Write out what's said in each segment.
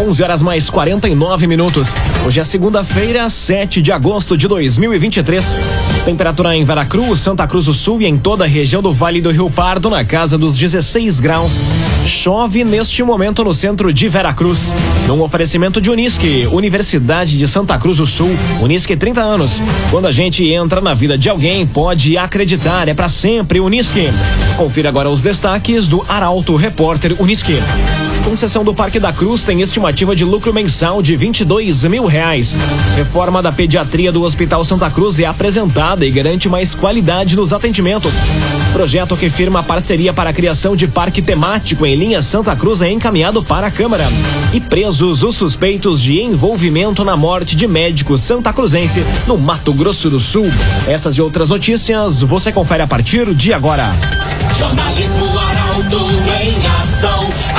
11 horas mais 49 minutos. Hoje é segunda-feira, 7 de agosto de 2023. Temperatura em Veracruz, Santa Cruz do Sul e em toda a região do Vale do Rio Pardo na casa dos 16 graus. Chove neste momento no centro de Veracruz. Num oferecimento de Unisque, Universidade de Santa Cruz do Sul. Unisque 30 anos. Quando a gente entra na vida de alguém, pode acreditar, é para sempre Unisque. Confira agora os destaques do Arauto Repórter Unisque. Concessão do Parque da Cruz tem estimativa de lucro mensal de 22 mil reais. Reforma da pediatria do Hospital Santa Cruz é apresentada e garante mais qualidade nos atendimentos. Projeto que firma parceria para a criação de parque temático em linha Santa Cruz é encaminhado para a Câmara. E presos os suspeitos de envolvimento na morte de médico santa cruzense no Mato Grosso do Sul. Essas e outras notícias você confere a partir de agora. Jornalismo ação.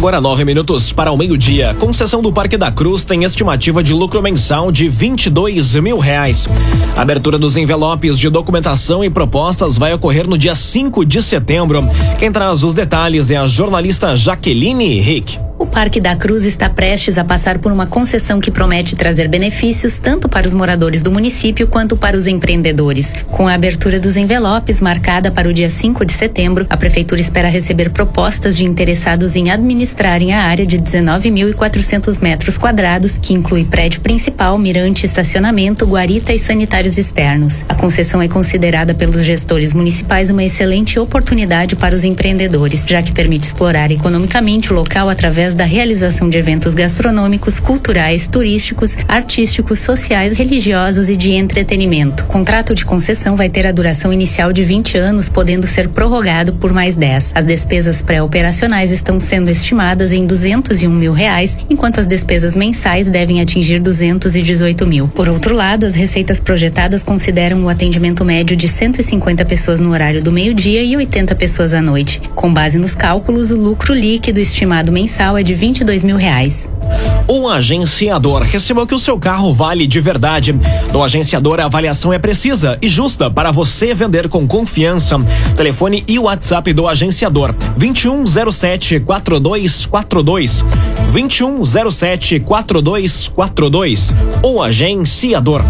Agora nove minutos para o meio-dia. Concessão do Parque da Cruz tem estimativa de lucro mensal de 22 mil reais. A abertura dos envelopes de documentação e propostas vai ocorrer no dia 5 de setembro. Quem traz os detalhes é a jornalista Jaqueline Rick. O Parque da Cruz está prestes a passar por uma concessão que promete trazer benefícios tanto para os moradores do município quanto para os empreendedores. Com a abertura dos envelopes marcada para o dia 5 de setembro, a prefeitura espera receber propostas de interessados em administrarem a área de 19.400 metros quadrados, que inclui prédio principal, mirante, estacionamento, guarita e sanitários externos. A concessão é considerada pelos gestores municipais uma excelente oportunidade para os empreendedores, já que permite explorar economicamente o local através da realização de eventos gastronômicos, culturais, turísticos, artísticos, sociais, religiosos e de entretenimento. O contrato de concessão vai ter a duração inicial de 20 anos, podendo ser prorrogado por mais 10. As despesas pré-operacionais estão sendo estimadas em 201 mil reais, enquanto as despesas mensais devem atingir 218 mil. Por outro lado, as receitas projetadas consideram o atendimento médio de 150 pessoas no horário do meio-dia e 80 pessoas à noite. Com base nos cálculos, o lucro líquido estimado mensal é de 22 mil reais. O agenciador recebeu que o seu carro vale de verdade. No agenciador, a avaliação é precisa e justa para você vender com confiança. Telefone e WhatsApp do agenciador: 2107 4242. 2107 4242. O agenciador.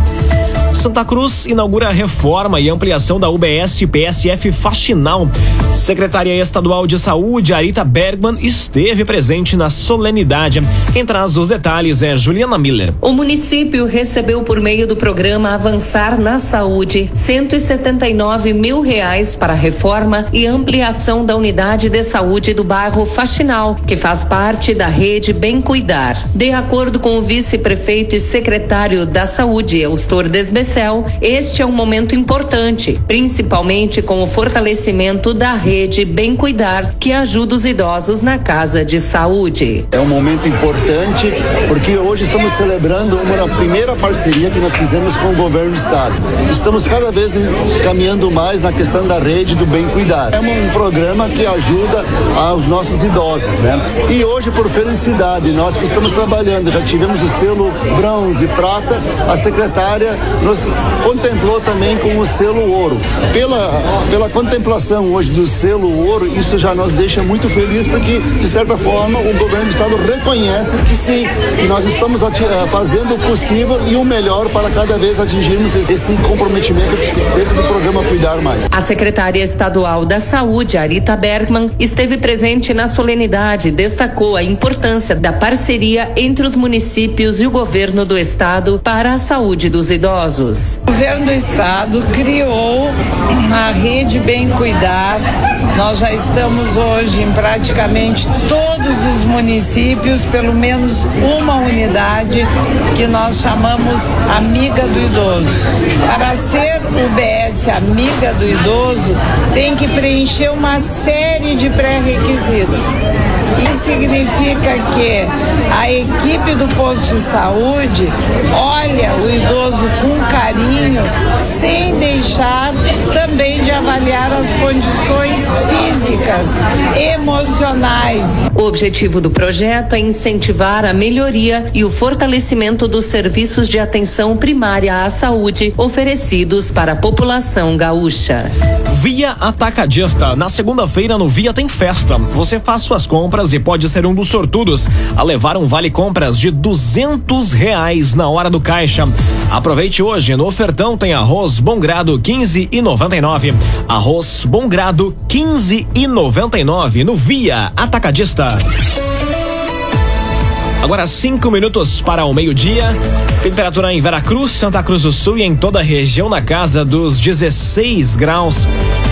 Santa Cruz inaugura reforma e ampliação da UBS PSF Faxinal. Secretaria Estadual de Saúde, Arita Bergman, esteve presente na solenidade. Quem traz os detalhes é Juliana Miller. O município recebeu por meio do programa Avançar na Saúde 179 mil reais para reforma e ampliação da unidade de saúde do bairro Faxinal, que faz parte da rede Bem Cuidar. De acordo com o vice-prefeito e secretário da Saúde, Eustor Desbe Este é um momento importante, principalmente com o fortalecimento da rede Bem Cuidar, que ajuda os idosos na casa de saúde. É um momento importante porque hoje estamos celebrando uma primeira parceria que nós fizemos com o governo do estado. Estamos cada vez caminhando mais na questão da rede do Bem Cuidar. É um programa que ajuda aos nossos idosos, né? E hoje, por felicidade, nós que estamos trabalhando, já tivemos o selo bronze prata, a secretária nos contemplou também com o selo ouro. Pela, pela contemplação hoje do selo ouro, isso já nos deixa muito feliz porque, de certa forma, o governo do estado reconhece que sim, que nós estamos eh, fazendo o possível e o melhor para cada vez atingirmos esse comprometimento dentro do programa Cuidar Mais. A secretária estadual da Saúde, Arita Bergman, esteve presente na solenidade e destacou a importância da parceria entre os municípios e o governo do estado para a saúde dos idosos O governo do estado criou a rede Bem Cuidar. Nós já estamos hoje em praticamente todos os municípios pelo menos uma unidade que nós chamamos Amiga do Idoso. Para ser UBS Amiga do Idoso, tem que preencher uma série de pré-requisitos. Isso significa que a equipe do posto de saúde olha o idoso com carinho, sem deixar físicas, emocionais. O objetivo do projeto é incentivar a melhoria e o fortalecimento dos serviços de atenção primária à saúde oferecidos para a população gaúcha. Via Atacadista. Na segunda-feira no Via tem festa. Você faz suas compras e pode ser um dos sortudos a levar um vale compras de duzentos reais na hora do caixa. Aproveite hoje no ofertão tem arroz Bom Grado 15 e 99. Arroz Bom Grado 15 e 99 no Via Atacadista. Agora cinco minutos para o meio-dia. Temperatura em Veracruz, Santa Cruz do Sul e em toda a região na casa dos 16 graus.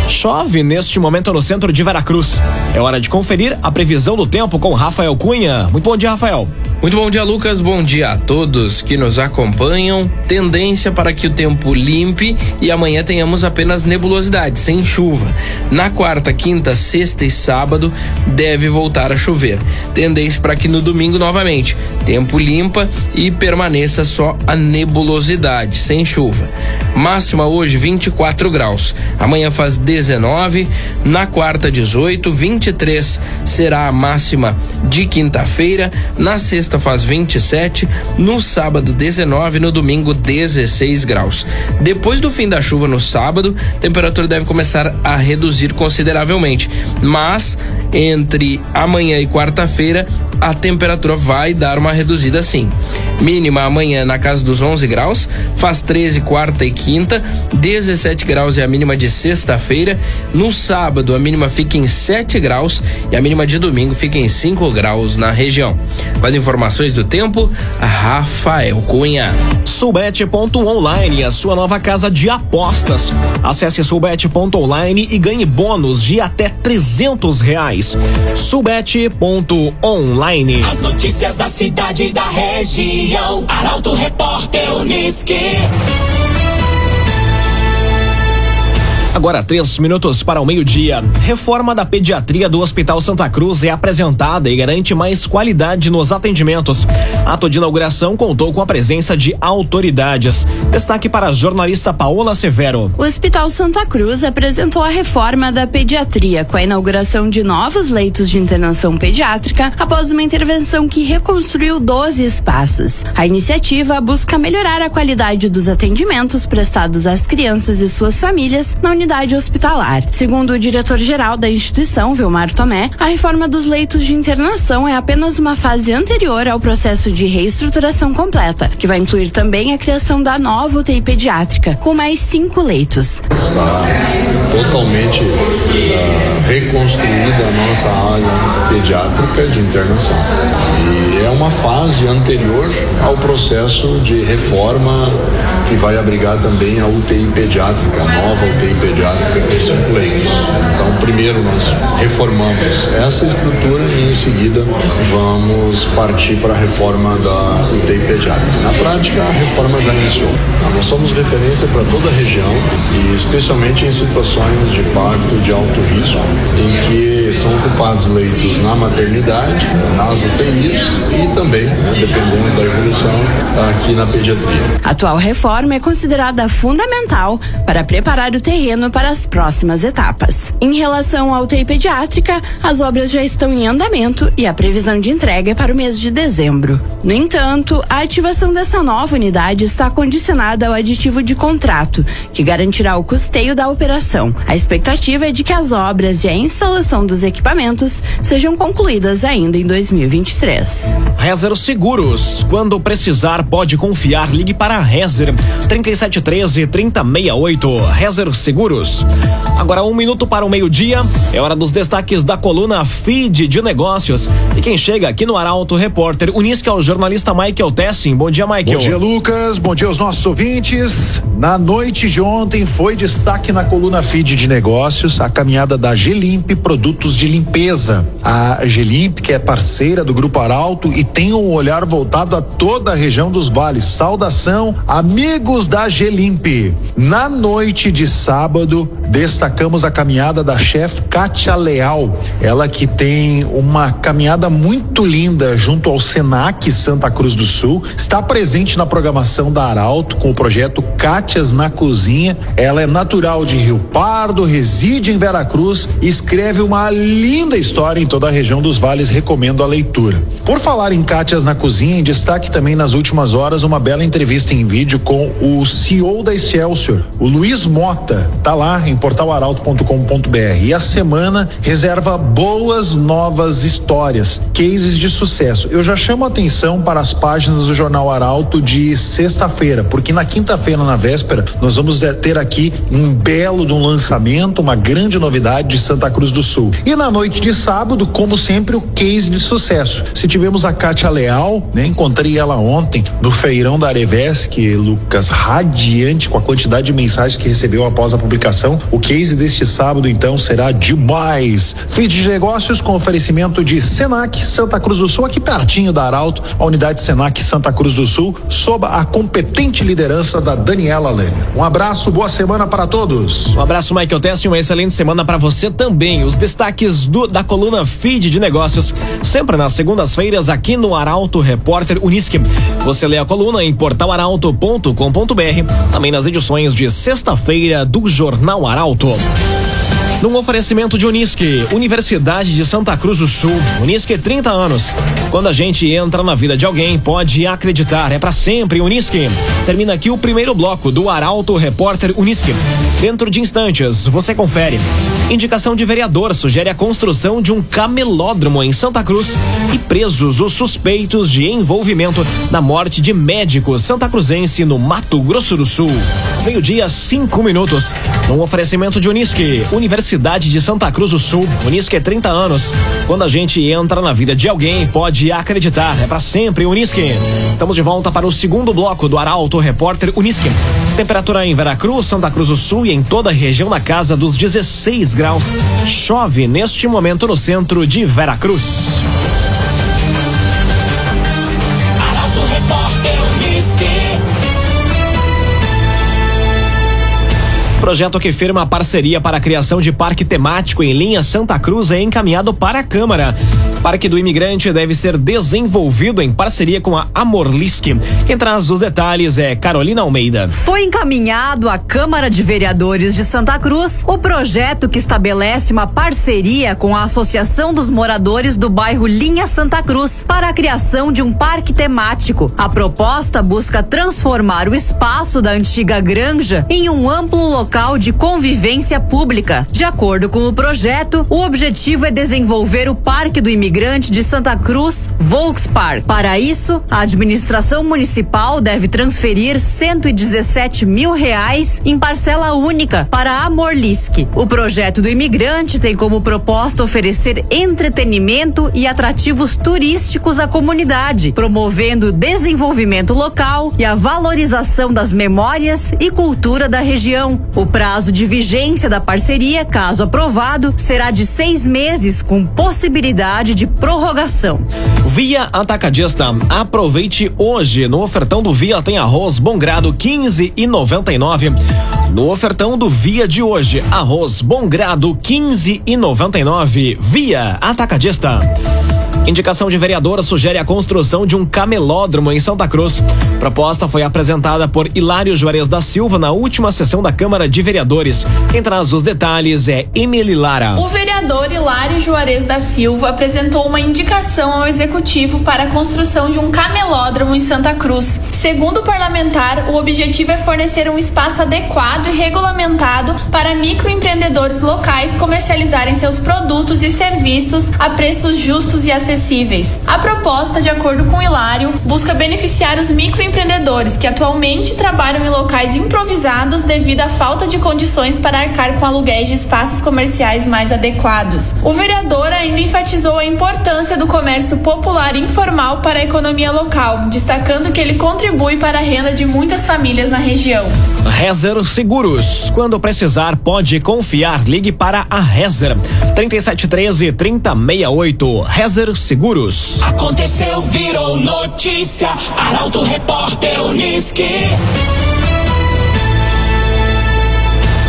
Chove neste momento no centro de Veracruz. É hora de conferir a previsão do tempo com Rafael Cunha. Muito bom dia, Rafael. Muito bom dia, Lucas. Bom dia a todos que nos acompanham. Tendência para que o tempo limpe e amanhã tenhamos apenas nebulosidade, sem chuva. Na quarta, quinta, sexta e sábado deve voltar a chover. Tendência para que no domingo novamente tempo limpa e permaneça só a nebulosidade, sem chuva. Máxima hoje 24 graus. Amanhã faz 19, na quarta 18, 23 será a máxima de quinta-feira, na sexta sexta faz 27, no sábado 19, no domingo 16 graus. Depois do fim da chuva no sábado, a temperatura deve começar a reduzir consideravelmente, mas entre amanhã e quarta-feira a temperatura vai dar uma reduzida sim. Mínima amanhã na casa dos 11 graus, faz 13 quarta e quinta, 17 graus é a mínima de sexta-feira. No sábado a mínima fica em 7 graus e a mínima de domingo fica em 5 graus na região. Mais informações do tempo, Rafael Cunha. Subete.online, a sua nova casa de apostas. Acesse subete.online e ganhe bônus de até 300 reais. Subete.online. As notícias da cidade e da região. Arauto Repórter Uniski. Agora, três minutos para o meio-dia. Reforma da pediatria do Hospital Santa Cruz é apresentada e garante mais qualidade nos atendimentos. Ato de inauguração contou com a presença de autoridades. Destaque para a jornalista Paola Severo. O Hospital Santa Cruz apresentou a reforma da pediatria com a inauguração de novos leitos de internação pediátrica após uma intervenção que reconstruiu 12 espaços. A iniciativa busca melhorar a qualidade dos atendimentos prestados às crianças e suas famílias na unidade hospitalar. Segundo o diretor-geral da instituição, Vilmar Tomé, a reforma dos leitos de internação é apenas uma fase anterior ao processo de reestruturação completa, que vai incluir também a criação da nova UTI pediátrica, com mais cinco leitos. Está totalmente uh, reconstruída a nossa área pediátrica de internação. E é uma fase anterior ao processo de reforma que vai abrigar também a UTI pediátrica, a nova UTI pediátrica pediátrica cinco leitos. Então, primeiro nós reformamos essa estrutura e em seguida vamos partir para a reforma da UTI pediátrica. Na prática, a reforma já iniciou. Nós somos referência para toda a região e especialmente em situações de parto de alto risco, em que são ocupados leitos na maternidade, nas UTIs e também, né, dependendo da evolução, aqui na pediatria. A atual reforma é considerada fundamental para preparar o terreno para as próximas etapas. Em relação à UTI pediátrica, as obras já estão em andamento e a previsão de entrega é para o mês de dezembro. No entanto, a ativação dessa nova unidade está condicionada ao aditivo de contrato, que garantirá o custeio da operação. A expectativa é de que as obras e a instalação dos equipamentos sejam concluídas ainda em 2023. Rezer Seguros. Quando precisar, pode confiar. Ligue para a Rezer 3713 3068. Rezer Seguros. Agora, um minuto para o meio-dia. É hora dos destaques da coluna Feed de Negócios. E quem chega aqui no Arauto Repórter Unisca é o jornalista Michael Tessin. Bom dia, Michael. Bom dia, Lucas. Bom dia aos nossos ouvintes. Na noite de ontem foi destaque na coluna Feed de Negócios a caminhada da Gelimp Produtos de Limpeza. A Gelimp, que é parceira do Grupo Arauto e tem um olhar voltado a toda a região dos vales. Saudação, amigo Amigos da Gelimp, na noite de sábado, destacamos a caminhada da chefe Kátia Leal. Ela que tem uma caminhada muito linda junto ao Senac Santa Cruz do Sul. Está presente na programação da Arauto com o projeto Cátias na Cozinha. Ela é natural de Rio Pardo, reside em Veracruz e escreve uma linda história em toda a região dos vales. Recomendo a leitura. Por falar em Cátias na Cozinha, em destaque também nas últimas horas uma bela entrevista em vídeo com o CEO da Excelsior, o Luiz Mota. Tá lá em portalaralto.com.br. E a semana reserva boas novas histórias, cases de sucesso. Eu já chamo a atenção para as páginas do Jornal Arauto de sexta-feira, porque na quinta-feira, na véspera, nós vamos eh, ter aqui um belo de um lançamento, uma grande novidade de Santa Cruz do Sul. E na noite de sábado, como sempre, o case de sucesso. Se tivemos a Kátia Leal, né? Encontrei ela ontem no feirão da Arevesc, Lucas, radiante com a quantidade de mensagens que recebeu após a publicação. O case deste sábado, então, será demais. Feed de negócios com oferecimento de Senac Santa Cruz do Sul, aqui pertinho da Arauto, a unidade Senac Santa Cruz do Sul, sob a competente liderança da Daniela Lê. Um abraço, boa semana para todos. Um abraço, Michael Tess, e uma excelente semana para você também. Os destaques do, da coluna Feed de Negócios, sempre nas segundas-feiras aqui no Arauto Repórter Unisque. Você lê a coluna em portalaralto.com.br, também nas edições de sexta-feira do Jornal Arauto. Num oferecimento de Unisque, Universidade de Santa Cruz do Sul. Unisque 30 anos. Quando a gente entra na vida de alguém, pode acreditar, é para sempre Unisque. Termina aqui o primeiro bloco do Arauto Repórter Unisque. Dentro de instantes, você confere. Indicação de vereador sugere a construção de um camelódromo em Santa Cruz e presos os suspeitos de envolvimento na morte de médico santa cruzense no Mato Grosso do Sul. Meio-dia, cinco minutos. Um oferecimento de Unisque, Universidade de Santa Cruz do Sul. Unisque 30 anos. Quando a gente entra na vida de alguém, pode acreditar, é para sempre Unisque. Estamos de volta para o segundo bloco do Arauto Repórter Unisque. Temperatura em Veracruz, Santa Cruz do Sul e em toda a região na casa dos 16 graus. Chove neste momento no centro de Veracruz. Projeto que firma a parceria para a criação de parque temático em linha Santa Cruz é encaminhado para a Câmara. Parque do Imigrante deve ser desenvolvido em parceria com a Amorlisque. Quem traz os detalhes é Carolina Almeida. Foi encaminhado à Câmara de Vereadores de Santa Cruz o projeto que estabelece uma parceria com a Associação dos Moradores do bairro Linha Santa Cruz para a criação de um parque temático. A proposta busca transformar o espaço da antiga granja em um amplo local de convivência pública. De acordo com o projeto, o objetivo é desenvolver o Parque do Imigrante de Santa Cruz, Volkspark. Para isso, a administração municipal deve transferir 117 mil reais em parcela única para a Amorlisque. O projeto do imigrante tem como proposta oferecer entretenimento e atrativos turísticos à comunidade, promovendo o desenvolvimento local e a valorização das memórias e cultura da região. O prazo de vigência da parceria, caso aprovado, será de seis meses, com possibilidade de prorrogação. Via Atacadista. Aproveite hoje. No ofertão do Via tem arroz bom grado 15 e 99. No ofertão do Via de hoje, arroz bom grado 15 e 99. Via Atacadista. Indicação de vereadora sugere a construção de um camelódromo em Santa Cruz. Proposta foi apresentada por Hilário Juarez da Silva na última sessão da Câmara de Vereadores. Quem traz os detalhes é Emily Lara. O vereador Hilário Juarez da Silva apresentou uma indicação ao executivo para a construção de um camelódromo em Santa Cruz. Segundo o parlamentar, o objetivo é fornecer um espaço adequado e regulamentado para microempreendedores locais comercializarem seus produtos e serviços a preços justos e acessíveis. A proposta, de acordo com Hilário, busca beneficiar os microempreendedores que atualmente trabalham em locais improvisados devido à falta de condições para arcar com aluguéis de espaços comerciais mais adequados. O vereador ainda enfatizou a importância do comércio popular informal para a economia local, destacando que ele contribui para a renda de muitas famílias na região. Rezer Seguros. Quando precisar, pode confiar. Ligue para a Rezer. 3713 3068. Rezer Seguros. Seguros. Aconteceu, virou notícia. Arauto Repórter Uniski.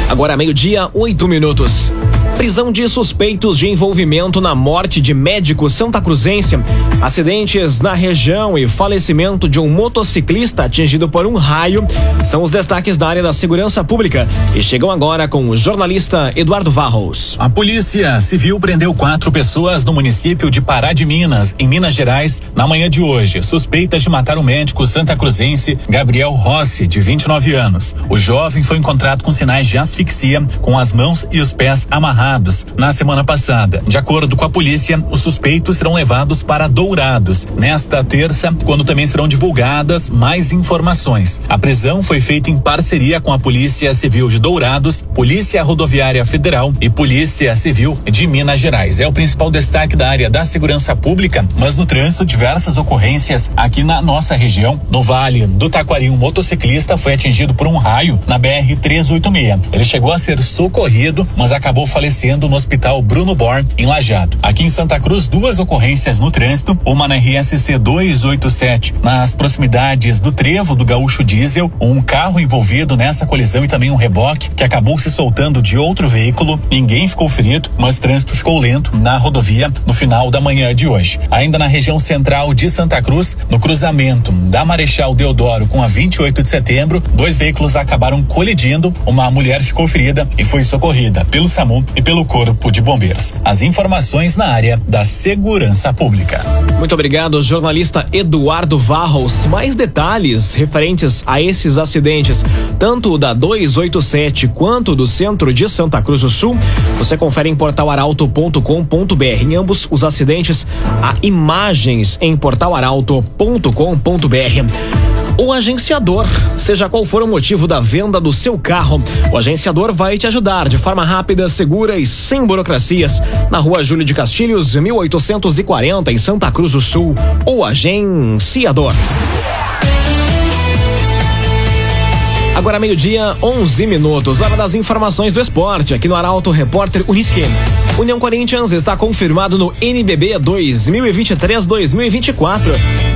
Agora meio-dia, oito minutos. Prisão de suspeitos de envolvimento na morte de médico santa cruzense, acidentes na região e falecimento de um motociclista atingido por um raio são os destaques da área da segurança pública e chegam agora com o jornalista Eduardo Varros. A Polícia Civil prendeu quatro pessoas no município de Pará de Minas, em Minas Gerais, na manhã de hoje, suspeitas de matar o médico santa cruzense Gabriel Rossi, de 29 anos. O jovem foi encontrado com sinais de asfixia, com as mãos e os pés amarrados na semana passada. De acordo com a polícia, os suspeitos serão levados para Dourados nesta terça, quando também serão divulgadas mais informações. A prisão foi feita em parceria com a Polícia Civil de Dourados, Polícia Rodoviária Federal e Polícia Civil de Minas Gerais. É o principal destaque da área da segurança pública, mas no trânsito diversas ocorrências aqui na nossa região. No Vale do Taquari, um motociclista foi atingido por um raio na BR 386. Ele chegou a ser socorrido, mas acabou falecendo acontecendo no Hospital Bruno Born, em Lajado. Aqui em Santa Cruz, duas ocorrências no trânsito, uma na RSC 287, nas proximidades do trevo do Gaúcho Diesel, um carro envolvido nessa colisão e também um reboque que acabou se soltando de outro veículo. Ninguém ficou ferido, mas trânsito ficou lento na rodovia no final da manhã de hoje. Ainda na região central de Santa Cruz, no cruzamento da Marechal Deodoro com a 28 de setembro, dois veículos acabaram colidindo. Uma mulher ficou ferida e foi socorrida pelo SAMU e pelo Corpo de Bombeiros. As informações na área da segurança pública. Muito obrigado, jornalista Eduardo Varros. Mais detalhes referentes a esses acidentes, tanto da 287 quanto do centro de Santa Cruz do Sul, você confere em portalaralto.com.br. Em ambos os acidentes, há imagens em portalaralto.com.br. O agenciador, seja qual for o motivo da venda do seu carro, o agenciador vai te ajudar de forma rápida, segura e sem burocracias. Na rua Júlio de Castilhos, 1840, em Santa Cruz do Sul. O agenciador. Agora meio-dia, 11 minutos, hora das informações do esporte, aqui no Arauto Repórter Unisque. União Corinthians está confirmado no NBB 2023-2024.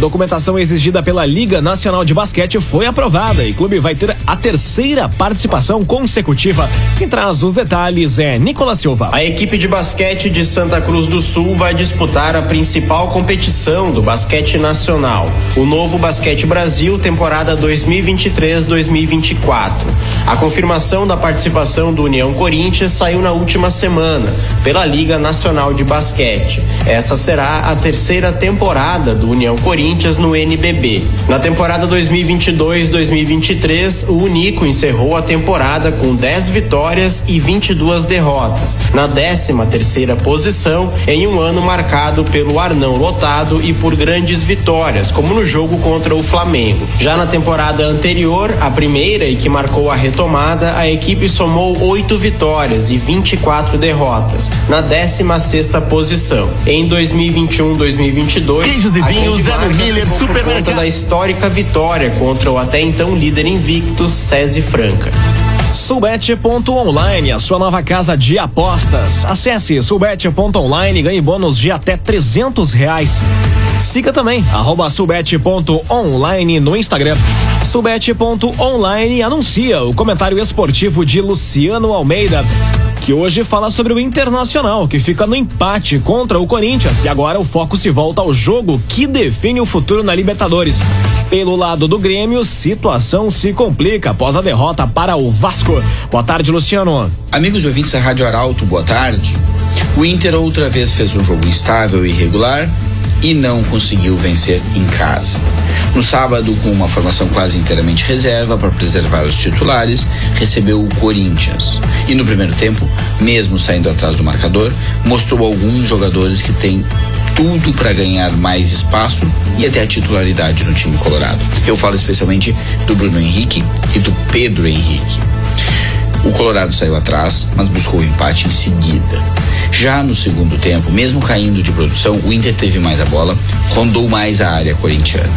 Documentação exigida pela Liga Nacional de Basquete foi aprovada e o clube vai ter a terceira participação consecutiva. Quem traz os detalhes é Nicolas Silva. A equipe de basquete de Santa Cruz do Sul vai disputar a principal competição do basquete nacional, o Novo Basquete Brasil, temporada 2023-2024. A confirmação da participação do União Corinthians saiu na última semana pela Liga Nacional de Basquete. Essa será a terceira temporada do União Corinthians no NBB. Na temporada 2022-2023, o Unico encerrou a temporada com 10 vitórias e 22 derrotas, na 13 terceira posição, em um ano marcado pelo Arnão lotado e por grandes vitórias, como no jogo contra o Flamengo. Já na temporada anterior, a primeira e que marcou a retomada, a equipe somou oito vitórias e 24 derrotas, na 16 sexta posição. Em 2021-2022, Queijos e vinhos Zé Miller Supermercado da histórica vitória contra o até então líder invicto SESI Franca. Subete.online, a sua nova casa de apostas. Acesse subete.online e ganhe bônus de até trezentos reais. Siga também, arroba subete.online no Instagram. Subete.online anuncia o comentário esportivo de Luciano Almeida que hoje fala sobre o Internacional, que fica no empate contra o Corinthians. E agora o foco se volta ao jogo que define o futuro na Libertadores. Pelo lado do Grêmio, situação se complica após a derrota para o Vasco. Boa tarde, Luciano. Amigos ouvintes da Rádio Arauto, boa tarde. O Inter outra vez fez um jogo instável e irregular e não conseguiu vencer em casa. No sábado, com uma formação quase inteiramente reserva para preservar os titulares, recebeu o Corinthians. E no primeiro tempo, mesmo saindo atrás do marcador, mostrou alguns jogadores que têm tudo para ganhar mais espaço e até a titularidade no time colorado. Eu falo especialmente do Bruno Henrique e do Pedro Henrique. O Colorado saiu atrás, mas buscou o empate em seguida. Já no segundo tempo, mesmo caindo de produção, o Inter teve mais a bola, rondou mais a área corintiana,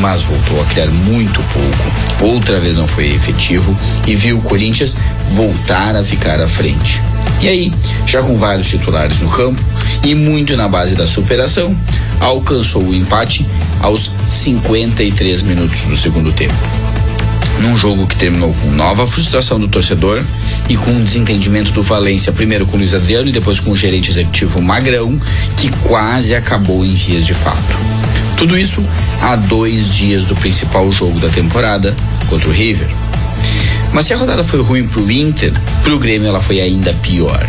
mas voltou a criar muito pouco. Outra vez não foi efetivo e viu o Corinthians voltar a ficar à frente. E aí, já com vários titulares no campo e muito na base da superação, alcançou o empate aos 53 minutos do segundo tempo. Num jogo que terminou com nova frustração do torcedor e com um desentendimento do Valência, primeiro com o Luiz Adriano e depois com o gerente executivo Magrão, que quase acabou em vias de fato. Tudo isso a dois dias do principal jogo da temporada contra o River. Mas se a rodada foi ruim pro Inter, pro Grêmio ela foi ainda pior.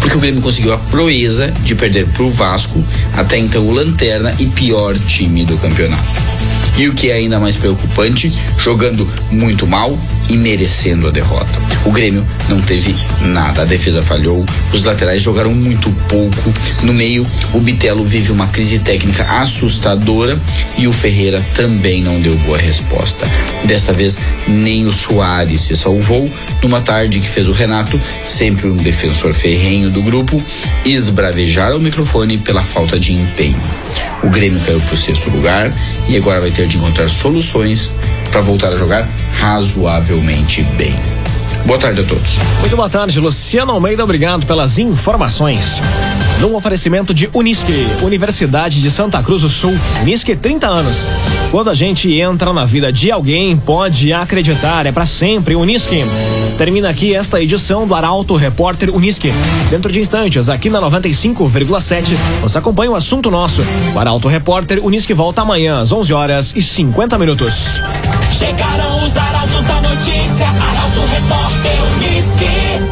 Porque o Grêmio conseguiu a proeza de perder pro Vasco, até então o lanterna e pior time do campeonato. E o que é ainda mais preocupante, jogando muito mal e merecendo a derrota. O Grêmio não teve nada, a defesa falhou, os laterais jogaram muito pouco. No meio, o Bitelo vive uma crise técnica assustadora e o Ferreira também não deu boa resposta. Dessa vez, nem o Soares se salvou numa tarde que fez o Renato, sempre um defensor ferrenho do grupo, esbravejar o microfone pela falta de empenho. O Grêmio caiu para o sexto lugar e agora vai ter de encontrar soluções para voltar a jogar razoavelmente bem. Boa tarde a todos. Muito boa tarde, Luciano Almeida. Obrigado pelas informações. Num oferecimento de Unisque, Universidade de Santa Cruz do Sul. Unisque 30 anos. Quando a gente entra na vida de alguém, pode acreditar, é para sempre Unisque. Termina aqui esta edição do Arauto Repórter Unisque. Dentro de instantes, aqui na 95,7, você acompanha o assunto nosso. O Arauto Repórter Unisque volta amanhã às 11 horas e 50 minutos. Chegaram os arautos da notícia, Arauto Repórter Unisque.